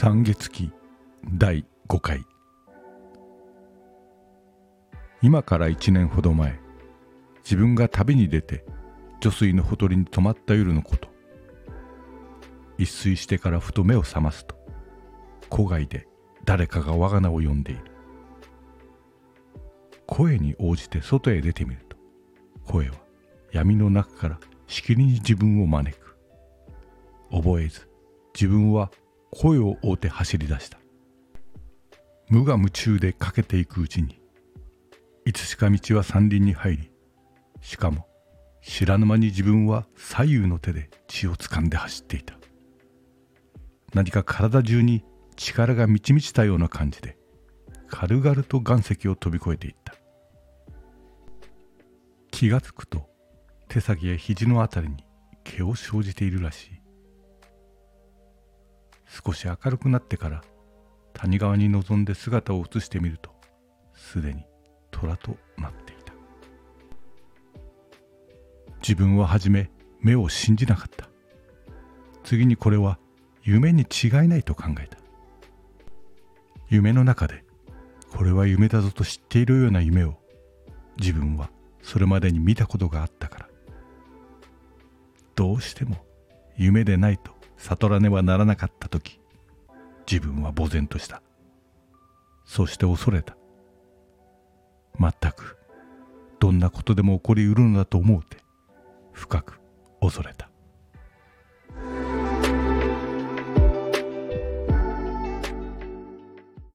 三月期第5回。今から1年ほど前自分が旅に出て女水のほとりに泊まった夜のこと。一睡してからふと目を覚ますと戸外で誰かが我が名を呼んでいる。声に応じて外へ出てみると声は闇の中からしきりに自分を招く。覚えず自分は声を追うて走り出した。無我夢中で駆けていくうちにいつしか道は山林に入りしかも知らぬ間に自分は左右の手で血をつかんで走っていた。何か体中に力が満ち満ちたような感じで軽々と岩石を飛び越えていった。気がつくと手先や肘のあたりに毛を生じているらしい。少し明るくなってから谷川に臨んで姿を映してみるとすでに虎となっていた。自分は初め目を信じなかった。次にこれは夢に違いないと考えた。夢の中でこれは夢だぞと知っているような夢を自分はそれまでに見たことがあったから。どうしても夢でないと悟らねばならなかった時自分は呆然とした。そして恐れた。全くどんなことでも起こりうるのだと思うて深く恐れた。